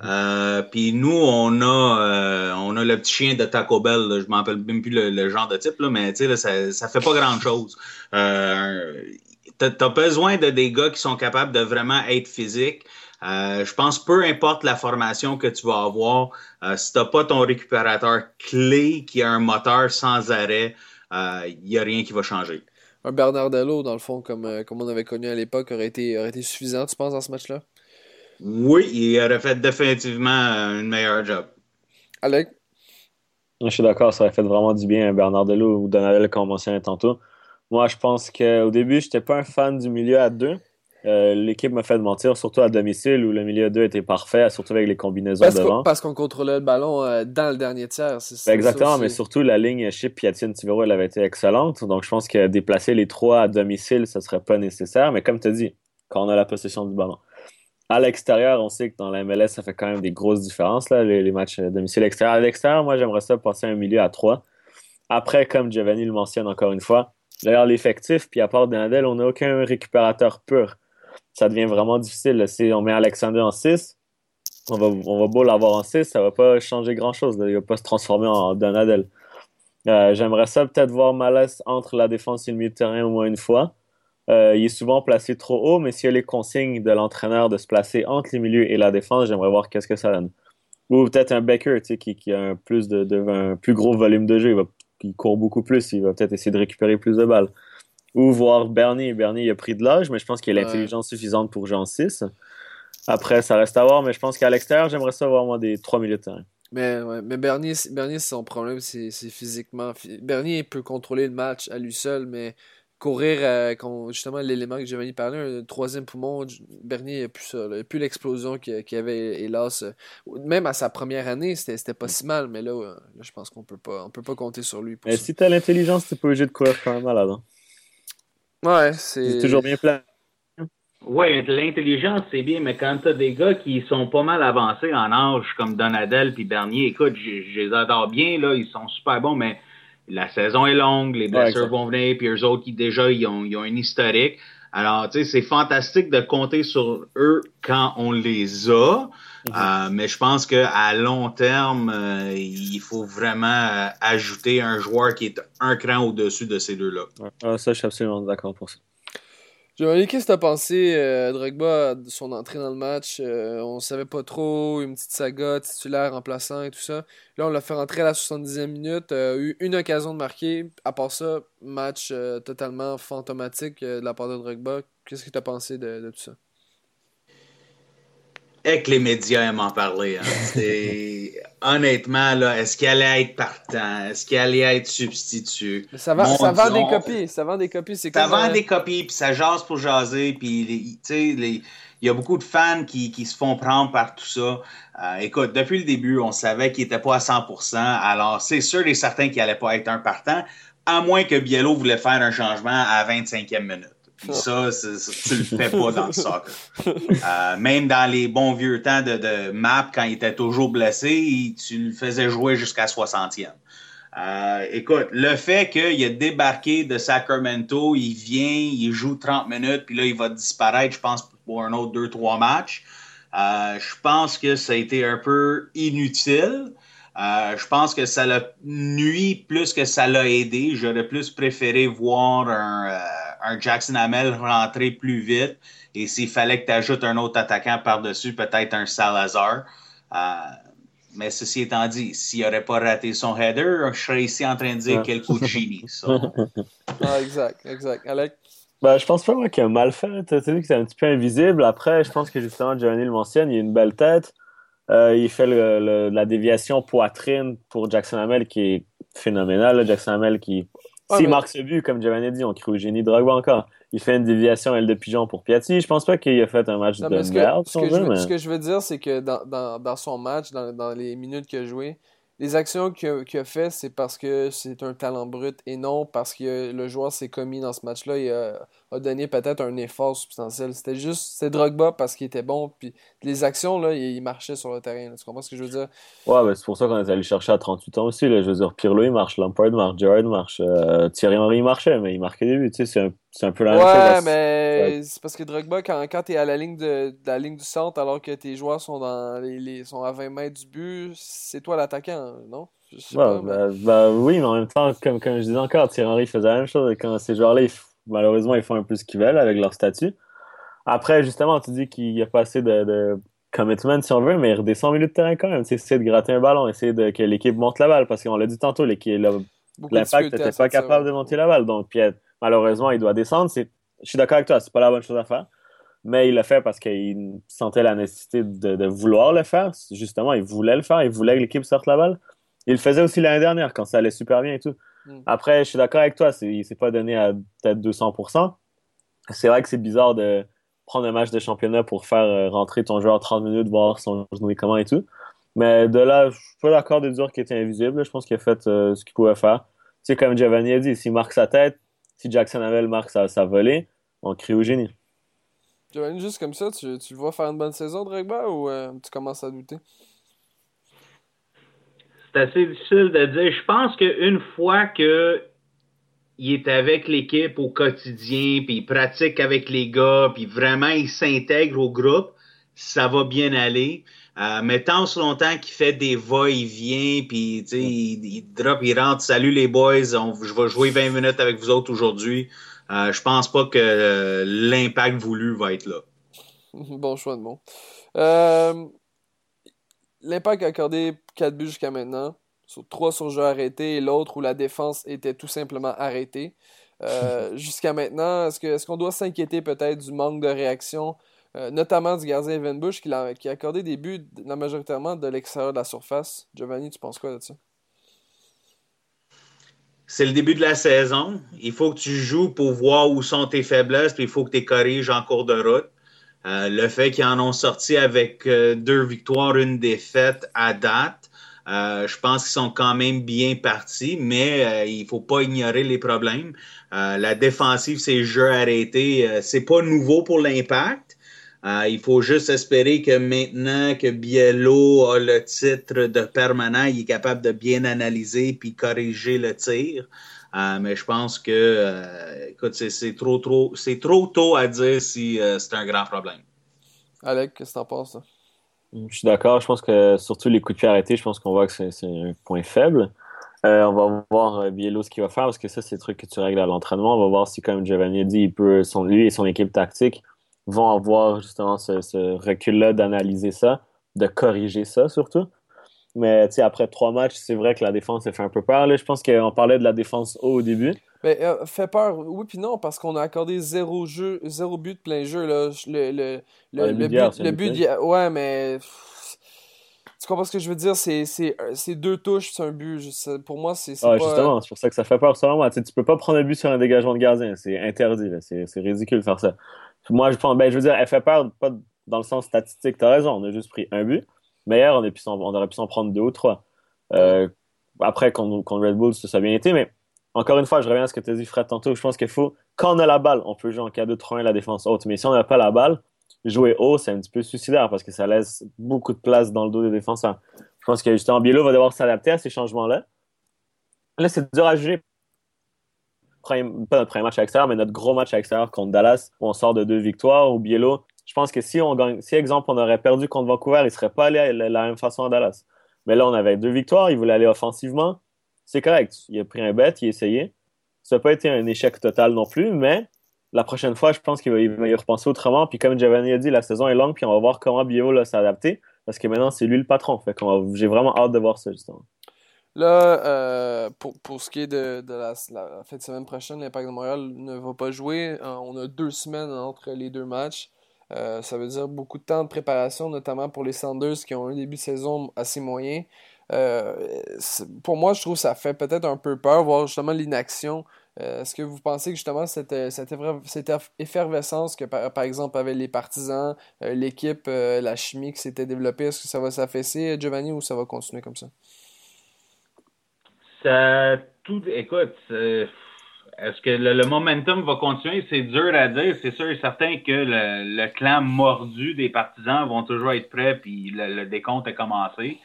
Euh, puis nous, on a, euh, on a le petit chien de Taco Bell. Là. Je m'en rappelle même plus le, genre de type, là, mais là, ça, ça fait pas grand-chose. Euh, T'as as besoin de des gars qui sont capables de vraiment être physiques. Euh, je pense peu importe la formation que tu vas avoir, euh, si tu n'as pas ton récupérateur clé qui a un moteur sans arrêt, il n'y a rien qui va changer. Un Bernardello, dans le fond, comme, comme on avait connu à l'époque, aurait été, aurait été suffisant, tu penses, dans ce match-là? Oui, il aurait fait définitivement une meilleure job. Alec? Je suis d'accord, ça aurait fait vraiment du bien Bernard Delou ou Donadel, comme mentionnait tantôt. Moi, je pense qu'au début, je n'étais pas un fan du milieu à deux. Euh, l'équipe m'a fait mentir, surtout à domicile où le milieu à deux était parfait, surtout avec les combinaisons parce devant. parce qu'on contrôlait le ballon euh, dans le dernier tiers. Exactement, mais surtout la ligne Chip Piatine Tivero, elle avait été excellente. Donc je pense que déplacer les trois à domicile, ça serait pas nécessaire. Mais comme tu as dit, quand on a la possession du ballon. À l'extérieur, on sait que dans la MLS, ça fait quand même des grosses différences, là, les, matchs domicile-extérieur. À l'extérieur, moi, j'aimerais ça passer un milieu à trois. Après, comme Giovanni le mentionne encore une fois, d'ailleurs, l'effectif, puis à part Denadel, on n'a aucun récupérateur pur. Ça devient vraiment difficile. Si on met Alexander en 6, on va, on va beau l'avoir en 6, ça va pas changer grand-chose. Il va pas se transformer en Donadel. Euh, j'aimerais ça peut-être voir Malas entre la défense et le milieu de terrain au moins une fois. Euh, il est souvent placé trop haut, mais s'il y a les consignes de l'entraîneur de se placer entre les milieux et la défense, j'aimerais voir qu'est-ce que ça donne. Ou peut-être un Becker, qui, qui a un plus, de, un plus gros volume de jeu, il, va, court beaucoup plus, il va peut-être essayer de récupérer plus de balles. Ou voir Bernie. Bernie, il a pris de l'âge, mais je pense qu'il a l'intelligence suffisante pour jouer en 6. Après, ça reste à voir, mais je pense qu'à l'extérieur, j'aimerais ça voir moi des 3 milieux de terrain. Mais, ouais, mais Bernier, Bernier son problème, c'est physiquement. Bernier peut contrôler le match à lui seul, mais courir, euh, justement, l'élément que Giovanni parlait, un troisième poumon, Bernier n'a plus ça. Il n'a plus l'explosion qu'il y avait, hélas. Euh, même à sa première année, c'était pas si mal, mais là, je pense qu'on peut pas, on peut pas compter sur lui. mais si tu as l'intelligence, t'es pas obligé de courir quand même malade. Hein. Ouais, c'est. toujours bien plein. Oui, l'intelligence, c'est bien, mais quand tu as des gars qui sont pas mal avancés en âge, comme Donadel puis Bernier, écoute, je les adore bien, là, ils sont super bons, mais la saison est longue, les blessures vont venir, puis eux autres qui déjà ils ont, ils ont un historique. Alors, tu sais, c'est fantastique de compter sur eux quand on les a, euh, mais je pense qu'à long terme, euh, il faut vraiment euh, ajouter un joueur qui est un cran au-dessus de ces deux-là. Ah, ça, je suis absolument d'accord pour ça. Giovanni, qu'est-ce que t'as pensé, euh, Drogba, de son entrée dans le match? Euh, on savait pas trop, une petite saga titulaire remplaçant et tout ça. Là, on l'a fait rentrer à la 70e minute, euh, eu une occasion de marquer. À part ça, match euh, totalement fantomatique de la part de Drogba. Qu'est-ce que t'as pensé de tout ça? Et que les médias aiment en parler. Hein. [laughs] Honnêtement, là, est-ce qu'il allait être partant? Est-ce qu'il allait être substitut? Ça, va, ça vend des copies. Ça vend des copies. Ça vend des copies, puis ça jase pour jaser. Puis, il y a beaucoup de fans qui, qui, se font prendre par tout ça. Euh, écoute, depuis le début, on savait qu'il n'était pas à 100%. Alors, c'est sûr et certain qu'il n'allait pas être un partant, à moins que Biello voulait faire un changement à 25e minute. Puis ça, tu le fais pas dans le soccer. Euh, même dans les bons vieux temps de, de Map, quand il était toujours blessé, tu le faisais jouer jusqu'à 60e. Euh, écoute, le fait qu'il a débarqué de Sacramento, il vient, il joue 30 minutes, puis là, il va disparaître, je pense, pour un autre 2-3 matchs. Euh, je pense que ça a été un peu inutile. Euh, je pense que ça l'a nuit plus que ça l'a aidé. J'aurais plus préféré voir un, un Jackson Hamel rentrer plus vite. Et s'il fallait que tu ajoutes un autre attaquant par-dessus, peut-être un Salazar. Euh, mais ceci étant dit, s'il n'aurait pas raté son header, je serais ici en train de dire quel coup de génie. [laughs] ah, exact, exact. Alec? Ben, je pense pas moi qu'il a mal fait. Tu as dit que c'est un petit peu invisible. Après, je pense que justement, Giovanni le mentionne, il a une belle tête. Euh, il fait la déviation poitrine pour Jackson Hamel qui est phénoménal. Jackson Hamel qui s'il marque ce but, comme Giovanni dit, on crie au génie Drogba encore. Il fait une déviation aile de pigeon pour Piatti. Je pense pas qu'il a fait un match de merde. Ce que, je veux, ce que je veux dire, c'est que dans, dans, dans, son match, dans, dans les minutes qu'il a joué, les actions qu'il a, fait, c'est parce que c'est un talent brut et non parce que le joueur s'est commis dans ce match-là et a, donné peut-être un effort substantiel. C'était juste, c'est Drogba parce qu'il était bon. Puis les actions, là, il, marchait sur le terrain. Tu comprends ce que je veux dire? Ouais, c'est pour ça qu'on est allé chercher à 38 ans aussi. Je veux dire, Pirlo, il marche, Lampard marche, Gerrard marche, euh, Thierry Henry, marchait, mais il marquait des buts. C'est C'est un peu la même Ouais, chose. mais c'est parce que Drogba, quand, quand t'es à la ligne de, de la ligne du centre alors que tes joueurs sont dans les, les- sont à 20 mètres du but, c'est toi l'attaquant, non? Je sais Ouais, pas, mais- bah, bah oui, mais en même temps, comme, comme je disais encore, Thierry Henry faisait la même chose. Et quand ces joueurs-là, malheureusement, ils font un peu ce qu'ils veulent avec leur statut. Après, justement, tu dis qu'il n'y a pas assez de, de commitment, si on veut, mais il redescend au milieu de terrain quand même. Tu sais, essayer de gratter un ballon, essayer de, que l'équipe monte la balle. Parce qu'on l'a dit tantôt, l'équipe, l'impact n'était pas capable de monter la balle. Donc, puis, malheureusement, il doit descendre. Je suis d'accord avec toi, c'est pas la bonne chose à faire. Mais il l'a fait parce qu'il sentait la nécessité de, de vouloir le faire. Justement, il voulait le faire. Il voulait que l'équipe sorte la balle. Il le faisait aussi l'année dernière quand ça allait super bien et tout. Mm. Après, je suis d'accord avec toi. Il s'est pas donné à peut-être 200%. C'est vrai que c'est bizarre de prendre un match de championnat pour faire euh, rentrer ton joueur 30 minutes, voir son genou comment et tout. Mais de là, je suis pas d'accord de dire qu'il était invisible. Je pense qu'il a fait euh, ce qu'il pouvait faire. Tu sais, comme Giovanni a dit, s'il marque sa tête, si Jackson Havel marque sa, sa volée, on crie au génie. Giovanni, juste comme ça, tu, tu le vois faire une bonne saison, Drogba, ou euh, tu commences à douter? C'est assez difficile de dire. Je pense qu'une fois que il est avec l'équipe au quotidien, puis il pratique avec les gars, puis vraiment il s'intègre au groupe, ça va bien aller. Euh, mais tant si longtemps qu'il fait des va-et-vient, puis il, il drop, il rentre, salut les boys, on- je vais jouer 20 minutes avec vous autres aujourd'hui. Euh, je pense pas que euh, l'impact voulu va être là. [laughs] bon choix de mots. Euh, L'Impact a accordé 4 buts jusqu'à maintenant, sur 3 sur jeu arrêté et l'autre où la défense était tout simplement arrêtée. [laughs] Jusqu'à maintenant, est-ce que est-ce qu'on doit s'inquiéter peut-être du manque de réaction, euh, notamment du gardien Evan Bush qui a, accordé des buts la majoritairement de l'extérieur de la surface? Giovanni, tu penses quoi de ça? C'est le début de la saison. Il faut que tu joues pour voir où sont tes faiblesses, puis il faut que tu les corriges en cours de route. Euh, le fait qu'ils en ont sorti avec euh, deux victoires, une défaite à date, je pense qu'ils sont quand même bien partis, mais il faut pas ignorer les problèmes. La défensive, c'est jeu arrêté. Euh, c'est pas nouveau pour l'impact. Euh, il faut juste espérer que maintenant que Biello a le titre de permanent, il est capable de bien analyser puis corriger le tir. Euh, mais je pense que, euh, écoute, c'est, c'est trop, trop, c'est trop tôt à dire si euh, c'est un grand problème. Alec, qu'est-ce que t'en penses? Je suis d'accord. Je pense que surtout les coups de pied arrêtés, je pense qu'on voit que c'est c'est un point faible. Euh, on va voir euh, Biello ce qu'il va faire parce que ça, c'est des trucs que tu règles à l'entraînement. On va voir si, comme Giovanni a dit, il peut, son, lui et son équipe tactique vont avoir justement ce, ce recul-là d'analyser ça, de corriger ça surtout. Mais tu sais, après trois matchs, c'est vrai que la défense a fait un peu peur. Là, je pense qu'on parlait de la défense haut au début. Ben, euh, fait peur, oui puis non, parce qu'on a accordé zéro jeu, zéro but de plein jeu, là. Le, le, le, Ouais, le le but le but ouais, mais tu comprends ce que je veux dire? C'est, deux touches, c'est un but. Je pour moi, c'est, pas... justement, c'est pour ça que ça fait peur selon moi. Tu sais, tu peux pas prendre un but sur un dégagement de gardien. C'est interdit. c'est ridicule de faire ça. Moi, je ben, je veux dire, elle fait peur, pas dans le sens statistique. T'as raison, on a juste pris un but. Mais hier, on, aurait pu s'en prendre deux ou trois. Euh, après, contre, contre Red Bull, ça, a bien été. Mais encore une fois, je reviens à ce que tu as dit, Fred, tantôt. Je pense qu'il faut, quand on a la balle, on peut jouer en cas de 3-1 la défense haute. Mais si on n'a pas la balle, jouer haut, c'est un petit peu suicidaire parce que ça laisse beaucoup de place dans le dos des défenseurs. Je pense que justement, Biello va devoir s'adapter à ces changements-là. Là, c'est dur à juger. Pas notre premier match à l'extérieur, mais notre gros match à l'extérieur contre Dallas, où on sort de deux victoires, ou Biello. Je pense que si on si exemple on aurait perdu contre Vancouver, il ne serait pas allé de la même façon à Dallas. Mais là, on avait deux victoires, il voulait aller offensivement. C'est correct. Il a pris un bet, il a essayé. Ça n'a pas été un échec total non plus, mais la prochaine fois, je pense qu'il va, y repenser autrement. Puis comme Giovanni a dit, la saison est longue, puis on va voir comment Biello va s'adapter, parce que maintenant, c'est lui le patron. Fait j'ai vraiment hâte de voir ça, justement. Là, euh, pour, pour ce qui est de, de la, la fin de semaine prochaine, l'Impact de Montréal ne va pas jouer. Euh, on a deux semaines entre les deux matchs. Euh, ça veut dire beaucoup de temps de préparation, notamment pour les Sanders qui ont un début de saison assez moyen. Pour moi, je trouve que ça fait peut-être un peu peur, voir justement l'inaction. Est-ce que vous pensez que justement cette, cette, effervescence que par, par exemple avec les partisans, l'équipe, la chimie qui s'était développée, est-ce que ça va s'affaisser, Giovanni, ou ça va continuer comme ça? Tout, écoute, c'est- est-ce que le, momentum va continuer? C'est dur à dire. C'est sûr et certain que le, clan mordu des partisans vont toujours être prêts, puis le, décompte a commencé.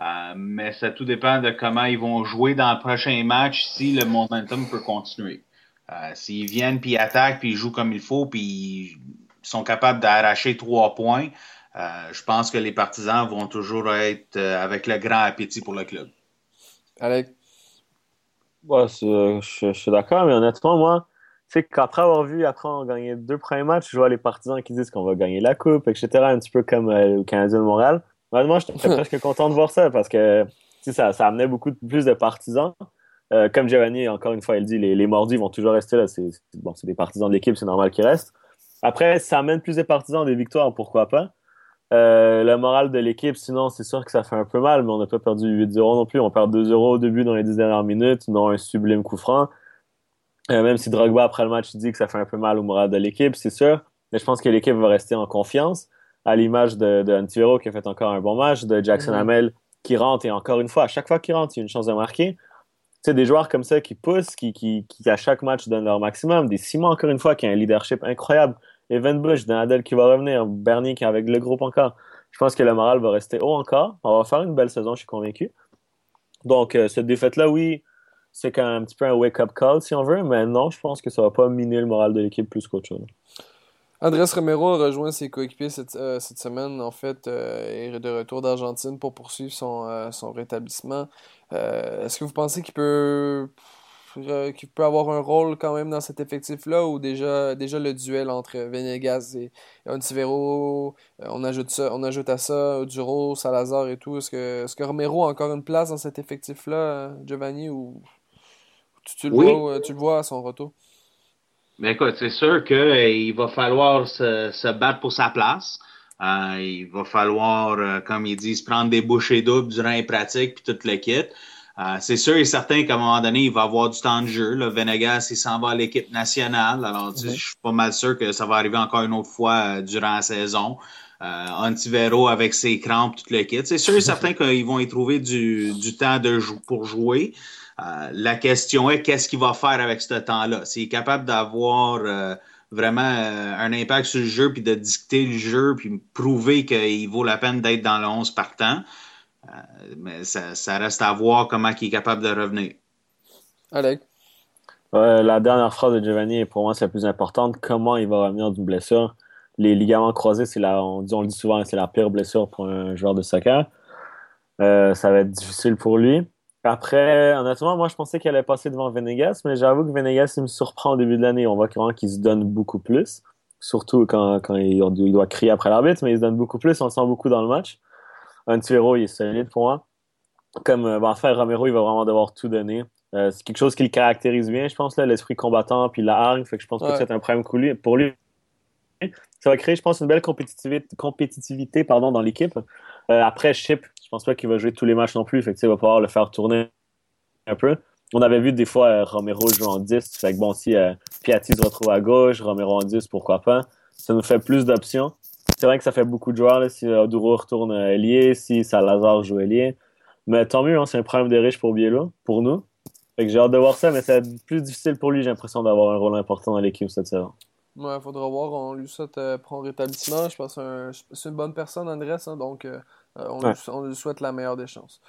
Euh, mais ça tout dépend de comment ils vont jouer dans le prochain match si le momentum peut continuer. S'ils viennent, puis attaquent, puis ils jouent comme il faut, puis ils sont capables d'arracher trois points, je pense que les partisans vont toujours être avec le grand appétit pour le club. Alex? Je, je, suis d'accord, mais honnêtement, moi, c'est qu'après avoir vu, après on gagné deux premiers matchs, je vois les partisans qui disent qu'on va gagner la coupe, etc., un petit peu comme euh, le Canadien de Montréal. Moi, j'étais [laughs] presque content de voir ça parce que ça, ça amenait beaucoup plus de partisans. Euh, comme Giovanni, encore une fois, il dit, les, les mordis vont toujours rester là. C'est bon, des partisans de l'équipe, c'est normal qu'ils restent. Après, ça amène plus de partisans, des victoires, pourquoi pas. Euh, le moral de l'équipe, sinon, c'est sûr que ça fait un peu mal, mais on n'a pas perdu 8-0 non plus. On perd 2-0 au début dans les 10 dernières minutes, non un sublime coup franc. Euh, même si Drogba, après le match, dit que ça fait un peu mal au moral de l'équipe, c'est sûr. Mais je pense que l'équipe va rester en confiance, à l'image de, de qui a fait encore un bon match, de Jackson mm-hmm. Hamel qui rentre, et encore une fois, à chaque fois qu'il rentre, il y a une chance de marquer. Tu sais, des joueurs comme ça qui poussent, qui, qui, qui à chaque match donnent leur maximum, des Simon, encore une fois, qui a un leadership incroyable. Evan Bush, Adel qui va revenir, Bernie qui est avec le groupe encore. Je pense que le moral va rester haut encore. On va faire une belle saison, je suis convaincu. Donc, euh, cette défaite-là, oui, c'est quand même un petit peu un wake-up call, si on veut, mais non, je pense que ça va pas miner le moral de l'équipe plus qu'autre chose. Andrés Romero a rejoint ses coéquipiers cette, euh, semaine, en fait, euh, est de retour d'Argentine pour poursuivre son, son rétablissement. Est-ce que vous pensez qu'il peut euh, qui peut avoir un rôle quand même dans cet effectif-là ou déjà, déjà le duel entre Venegas et Ontivero, euh, on ajoute ça, on ajoute à ça Duro, Salazar et tout. Est-ce que, est que Romero a encore une place dans cet effectif-là, Giovanni, ou tu, le vois, tu le vois à son retour? Mais ben, écoute, c'est sûr qu'il va falloir se, battre pour sa place. Euh, il va falloir, comme ils disent, prendre des bouchées doubles durant les pratiques puis toute le kit. Euh, c'est sûr et certain qu'à un moment donné, il va avoir du temps de jeu. Là. Venegas, il s'en va à l'équipe nationale. Alors, je suis pas mal sûr que ça va arriver encore une autre fois euh, durant la saison. Euh, Antivero avec ses crampes, tout le kit. C'est sûr et certain [laughs] qu'ils vont y trouver du, temps de pour jouer. Euh, la question est qu'est-ce qu'il va faire avec ce temps-là? S'il est capable d'avoir vraiment un impact sur le jeu, puis de dicter le jeu, puis prouver qu'il vaut la peine d'être dans le 11 partant, mais ça, reste à voir comment il est capable de revenir. Alex? la dernière phrase de Giovanni, pour moi, c'est la plus importante. Comment il va revenir d'une blessure? Les ligaments croisés, c'est la, on, dit, on le dit souvent, c'est la pire blessure pour un joueur de soccer. Euh, ça va être difficile pour lui. Après, honnêtement, moi, je pensais qu'il allait passer devant Venegas, mais j'avoue que Venegas, il me surprend au début de l'année. On voit vraiment qu'il se donne beaucoup plus, surtout quand, quand il, doit crier après l'arbitre, mais il se donne beaucoup plus. On le sent beaucoup dans le match. Antivero, il est solide pour moi. Comme euh, ben, Romero, il va vraiment devoir tout donner. Euh, c'est quelque chose qui le caractérise bien, je pense, l'esprit combattant puis la hargne. Fait que je pense que c'est un problème pour lui. Ça va créer, je pense, une belle compétitivité, compétitivité pardon, dans l'équipe. Euh, après, Chip, je pense pas qu'il va jouer tous les matchs non plus. Fait que, il va pouvoir le faire tourner un peu. On avait vu des fois euh, Romero jouer en 10. Fait que bon, si Piatti se retrouve à gauche, Romero en 10, pourquoi pas? Ça nous fait plus d'options c'est vrai que ça fait beaucoup de joueurs si Oduro retourne ailier, si Salazar joue ailier. Mais tant mieux, hein, c'est un problème des riches pour Bielo, pour nous. Fait que j'ai hâte de voir ça, mais c'est plus difficile pour lui, j'ai l'impression d'avoir un rôle important dans l'équipe cette saison. Ouais, faudra voir. On lui souhaite euh, prendre rétablissement. Je pense que c'est une bonne personne, Andrés, hein, donc euh, euh, on, lui, souhaite la meilleure des chances.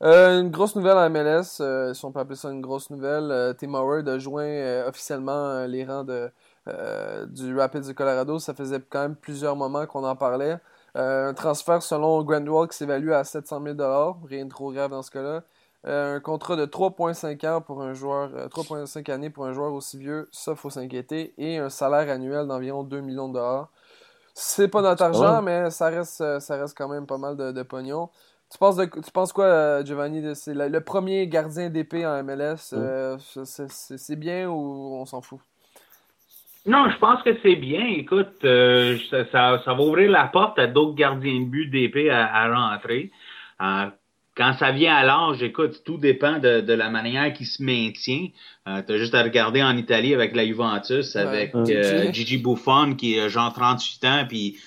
une grosse nouvelle à MLS, si on peut appeler ça une grosse nouvelle, Tim Howard a joint officiellement les rangs de, euh, du Rapids du Colorado. Ça faisait quand même plusieurs moments qu'on en parlait. Euh, un transfert selon Grandwell qui s'évalue à 700 000 rien de trop grave dans ce cas-là. Euh, un contrat de 3,5 ans pour un joueur, 3,5 années pour un joueur aussi vieux, ça faut s'inquiéter, et un salaire annuel d'environ 2 millions de dollars. C'est pas notre argent, mais ça reste, ça reste quand même pas mal de, pognon. Tu penses, tu penses quoi, Giovanni? C'est le, premier gardien d'épée en MLS. c'est bien ou on s'en fout? Non, je pense que c'est bien. Écoute, euh, ça, va ouvrir la porte à d'autres gardiens de but d'épée à, rentrer. Euh, quand ça vient à l'âge, écoute, tout dépend de, la manière qu'il se maintient. Euh, tu as juste à regarder en Italie avec la Juventus, avec Gigi Buffon qui est genre 38 ans, puis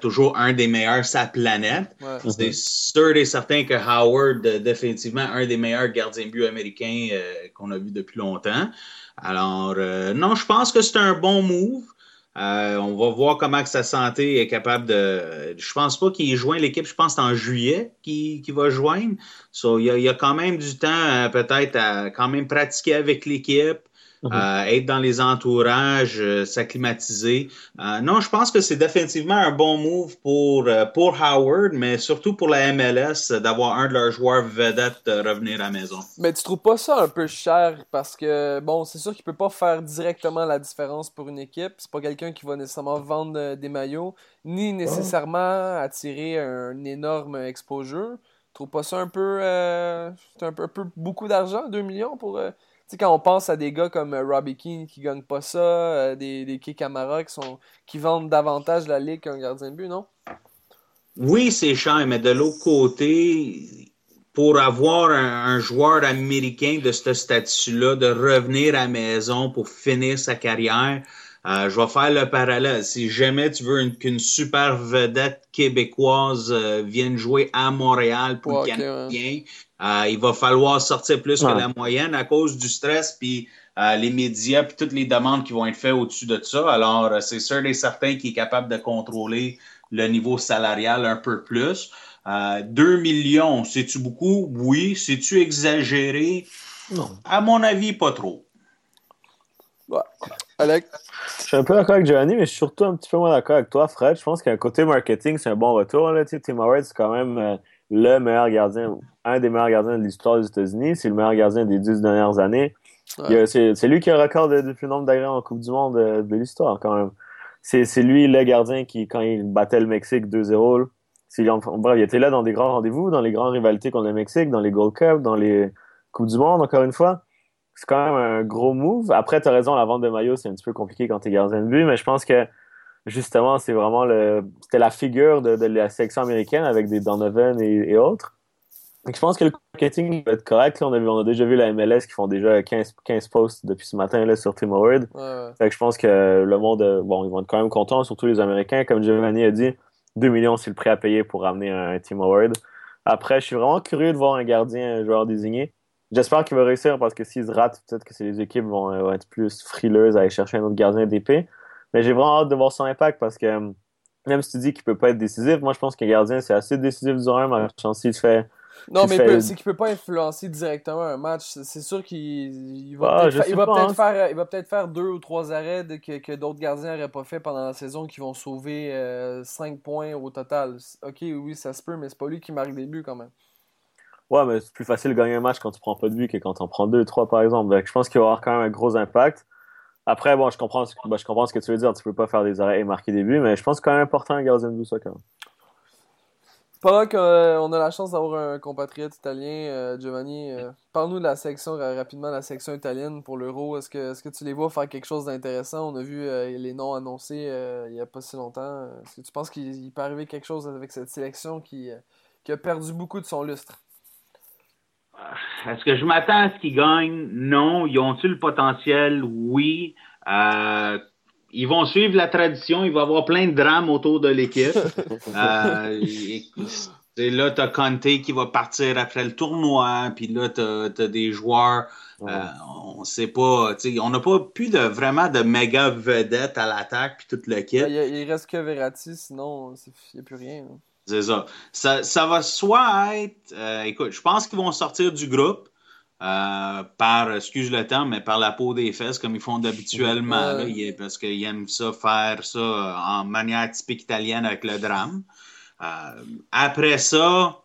toujours un des meilleurs sa planète. C'est sûr et certain que Howard, définitivement, un des meilleurs gardiens de but américains qu'on a vu depuis longtemps. Alors, euh, non, je pense que c'est un bon move. Euh, on va voir comment que sa santé est capable de. Je pense pas qu'il joint l'équipe. Je pense que en juillet qu'il va joindre. So, il, y a, il y a quand même du temps, euh, peut-être, à quand même pratiquer avec l'équipe. Mhm. Euh, être dans les entourages, euh, s'acclimatiser. Euh, non, je pense que c'est définitivement un bon move pour, pour Howard, mais surtout pour la MLS d'avoir un de leurs joueurs vedettes revenir à la maison. Mais tu trouves pas ça un peu cher? Parce que, bon, c'est sûr qu'il peut pas faire directement la différence pour une équipe. C'est pas quelqu'un qui va nécessairement vendre des maillots, ni nécessairement attirer un énorme exposure. Tu trouves pas ça un peu, un peu, un peu beaucoup d'argent, 2 millions pour sais, quand on pense à des gars comme euh, Robbie Keane qui gagnent pas ça, euh, des, des qui vendent davantage la ligue qu'un gardien de but, non? Oui, c'est cher, mais de l'autre côté, pour avoir un, joueur américain de ce statut-là, de revenir à la maison pour finir sa carrière, euh, je vais faire le parallèle. Si jamais tu veux qu'une super vedette québécoise vienne jouer à Montréal pour le Canadien, euh, il va falloir sortir plus que la moyenne à cause du stress, puis euh, les médias, puis toutes les demandes qui vont être faites au-dessus de ça. Alors, euh, c'est sûr et certain qu'il est capable de contrôler le niveau salarial un peu plus. 2 millions, c'est-tu beaucoup? Oui. C'est-tu exagéré? Non. À mon avis, pas trop. Ouais. Alex? Je suis un peu d'accord avec Giovanni, mais je suis surtout un petit peu moins d'accord avec toi, Fred. Je pense qu'un côté marketing, c'est un bon retour. Là. Tim Howard, c'est quand même le meilleur gardien, un des meilleurs gardiens de l'histoire des États-Unis. C'est le meilleur gardien des dix dernières années. C'est lui qui a le record de, plus nombre d'agréments en Coupe du Monde de, l'histoire, quand même. C'est lui le gardien qui, quand il battait le Mexique 2-0, bref, il était là dans des grands rendez-vous, dans les grandes rivalités contre le Mexique, dans les Gold Cup, dans les Coupes du Monde, encore une fois. C'est quand même un gros move. Après, tu as raison, la vente de maillot, c'est un petit peu compliqué quand tu es gardien de but, mais je pense que justement, c'est vraiment le, c'était la figure de, la sélection américaine avec des Donovan et, autres. Donc, je pense que le marketing va être correct. on, a on a déjà vu la MLS qui font déjà 15, 15 posts depuis ce matin là, sur Tim Howard. je pense que le monde, bon, ils vont être quand même contents, surtout les Américains. Comme Giovanni a dit, 2 millions, c'est le prix à payer pour ramener un, Tim Howard. Après, je suis vraiment curieux de voir un gardien, un joueur désigné. J'espère qu'il va réussir parce que s'il se rate, peut-être que les équipes vont, vont, être plus frileuses à aller chercher un autre gardien d'épée. Mais j'ai vraiment hâte de voir son impact parce que euh, même si tu dis qu'il peut pas être décisif, moi je pense qu'un gardien c'est assez décisif du 1 mais s'il fait. Non, mais c'est qu'il peut pas influencer directement un match. C'est sûr qu'il va ah, peut-être faire, il va peut faire deux ou trois arrêts que, que d'autres gardiens n'auraient pas fait pendant la saison qui vont sauver 5 euh, points au total. Ok, oui, ça se peut, mais c'est pas lui qui marque des buts quand même. Ouais, mais c'est plus facile de gagner un match quand tu prends pas de buts que quand tu en prends deux, trois par exemple. je pense qu'il va avoir quand même un gros impact. Après, bon, je comprends, bah, je comprends ce que tu veux dire. Tu peux pas faire des arrêts et marquer des buts, mais je pense que c'est quand même important un gardien de but, ça, quand même. Pendant qu'on euh, a la chance d'avoir un compatriote italien, euh, Giovanni, euh, parle-nous de la section, rapidement, la section italienne pour l'Euro. Est-ce que, est -ce que tu les vois faire quelque chose d'intéressant? On a vu les noms annoncés il y a pas si longtemps. Est-ce que tu penses qu'il peut arriver quelque chose avec cette sélection qui, qui a perdu beaucoup de son lustre? Est-ce que je m'attends à ce qu'ils gagnent? Non. Ils ont-ils le potentiel? Oui. Euh, ils vont suivre la tradition. Il va y avoir plein de drames autour de l'équipe. [laughs] euh, et, là, tu as Conte qui va partir après le tournoi. Puis là, tu as, des joueurs. Euh, on sait pas. On n'a pas plus de, vraiment de méga vedettes à l'attaque. Puis toute l'équipe. Il, il, reste que Verratti. Sinon, il n'y a plus rien. C'est ça. ça. va soit être. Euh, écoute, je pense qu'ils vont sortir du groupe euh, par, excuse le temps, mais par la peau des fesses, comme ils font d'habituellement, parce qu'ils aiment ça, faire ça euh, en manière typique italienne avec le drame. après ça,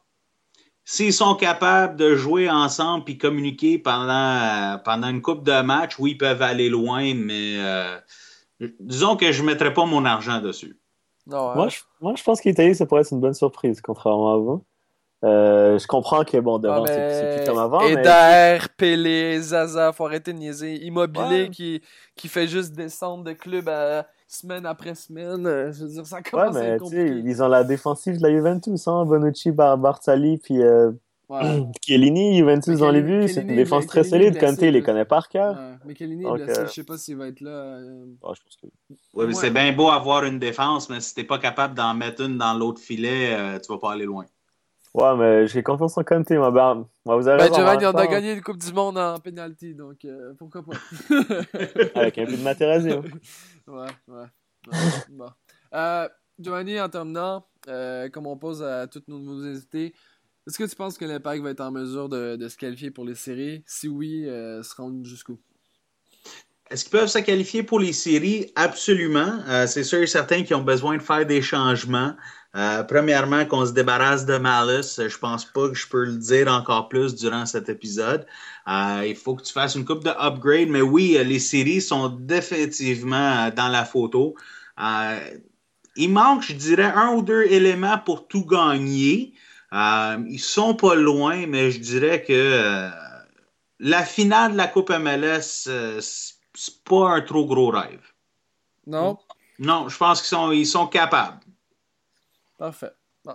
s'ils sont capables de jouer ensemble puis communiquer pendant, pendant une coupe de matchs, oui, ils peuvent aller loin, mais disons que je ne mettrai pas mon argent dessus. Moi, je, moi, je pense qu'Italie, ça pourrait être une bonne surprise, contrairement à vous. Euh, je comprends que bon, devant, c'est plus comme avant. Eder, mais... Pelé, Zaza, faut arrêter de niaiser. Immobilier qui, qui fait juste descendre de club à semaine après semaine. Euh, je veux dire, ça commence ouais, mais, à être compliqué. Ils ont la défensive de la Juventus, hein, Bonucci, Bar Barzali, puis euh, ouais. [clears throat] Chiellini, Juventus dans les buts. C'est une défense très solide. Conte, il les connaît par cœur. Mais Chiellini euh... je sais pas s'il va être là. Euh... Je pense que... Ouais, mais c'est bien beau avoir une défense, mais si t'es pas capable d'en mettre une dans l'autre filet, euh, tu vas pas aller loin. Ouais, mais j'ai confiance en Conte, moi. Ben, vous avez ben, Giovanni, on a gagné une Coupe du Monde en penalty, donc euh, pourquoi pas. [laughs] Avec un peu de Materazzi. Hein. [laughs] Ouais, ouais. bon. Euh, Giovanni, en terminant, euh, comme on pose à toutes nos, nos invités, est-ce que tu penses que l'Impact va être en mesure de, se qualifier pour les séries? Si oui, euh, se rendre jusqu'où? Est-ce qu'ils peuvent se qualifier pour les séries? Absolument. Euh, c'est sûr et certain qu'ils ont besoin de faire des changements. Euh, premièrement, qu'on se débarrasse de Malice. Je pense pas que je peux le dire encore plus durant cet épisode. Il faut que tu fasses une coupe de upgrade. Mais oui, les séries sont définitivement dans la photo. il manque, je dirais, un ou deux éléments pour tout gagner. Ils sont pas loin, mais je dirais que la finale de la Coupe MLS, c'est pas un trop gros rêve. Non? Non, je pense qu'ils sont, ils sont capables. Parfait. on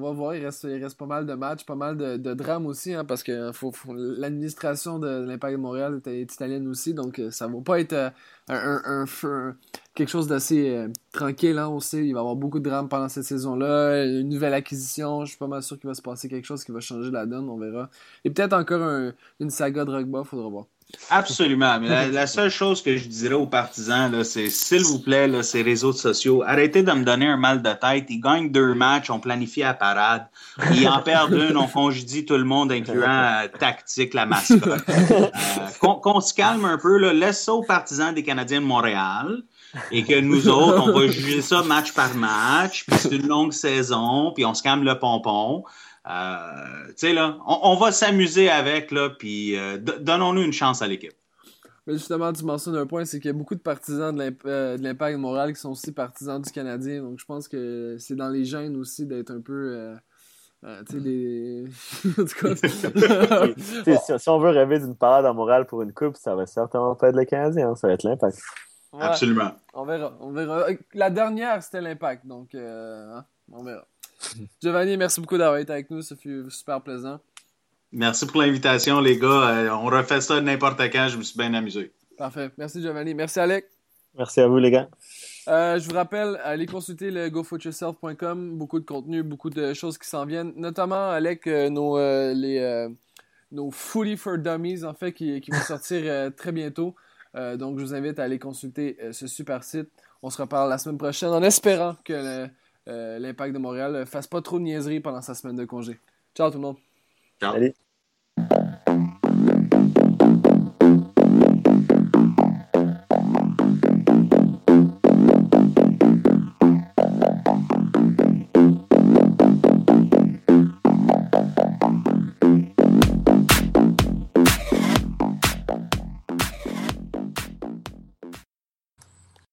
va voir, il reste, pas mal de matchs, pas mal de, drames aussi, hein, parce que faut, l'administration de l'Impact de Montréal est, italienne aussi, donc euh, ça va pas être euh, quelque chose d'assez euh, tranquille. Hein, on sait, il va y avoir beaucoup de drames pendant cette saison-là, une nouvelle acquisition, je suis pas mal sûr qu'il va se passer quelque chose qui va changer la donne, on verra. Et peut-être encore une saga de rugby, faudra voir. Absolument. Mais la, seule chose que je dirais aux partisans, c'est s'il vous plaît, là, ces réseaux sociaux, arrêtez de me donner un mal de tête. Ils gagnent deux matchs, on planifie la parade. Ils en perdent [laughs] une, on congédie tout le monde, incluant euh, Tactique, la mascotte. Euh, qu'on se calme un peu, là, laisse ça aux partisans des Canadiens de Montréal. Et que nous autres, on va juger ça match par match, puis c'est une longue saison, puis on se calme le pompon. Euh, tu sais, là, on, va s'amuser avec, là, puis euh, donnons-nous une chance à l'équipe. Mais justement, tu mentionnes un point, c'est qu'il y a beaucoup de partisans de euh, l'Impact moral qui sont aussi partisans du Canadien. Donc, je pense que c'est dans les gènes aussi d'être un peu. tu sais, les. [laughs] en tout cas. [laughs] si, on veut rêver d'une parade à morale pour une coupe, ça va certainement pas être le Canadien, ça va être l'Impact. Absolument. On verra, on verra. La dernière, c'était l'Impact, donc hein, on verra. [laughs] Giovanni, merci beaucoup d'avoir été avec nous. Ça fut super plaisant. Merci pour l'invitation, les gars. Euh, on refait ça n'importe quand. Je me suis bien amusé. Parfait. Merci, Giovanni. Merci, Alec. Merci à vous, les gars. Euh, je vous rappelle, allez consulter le gofootyourself.com. Beaucoup de contenu, beaucoup de choses qui s'en viennent. Notamment, Alec, euh, nos, les, nos Fully for Dummies, en fait, qui, qui vont [laughs] sortir très bientôt. donc, je vous invite à aller consulter ce super site. On se reparle la semaine prochaine en espérant que le, euh, l'Impact de Montréal ne fasse pas trop de niaiseries pendant sa semaine de congé. Ciao tout le monde. Ciao.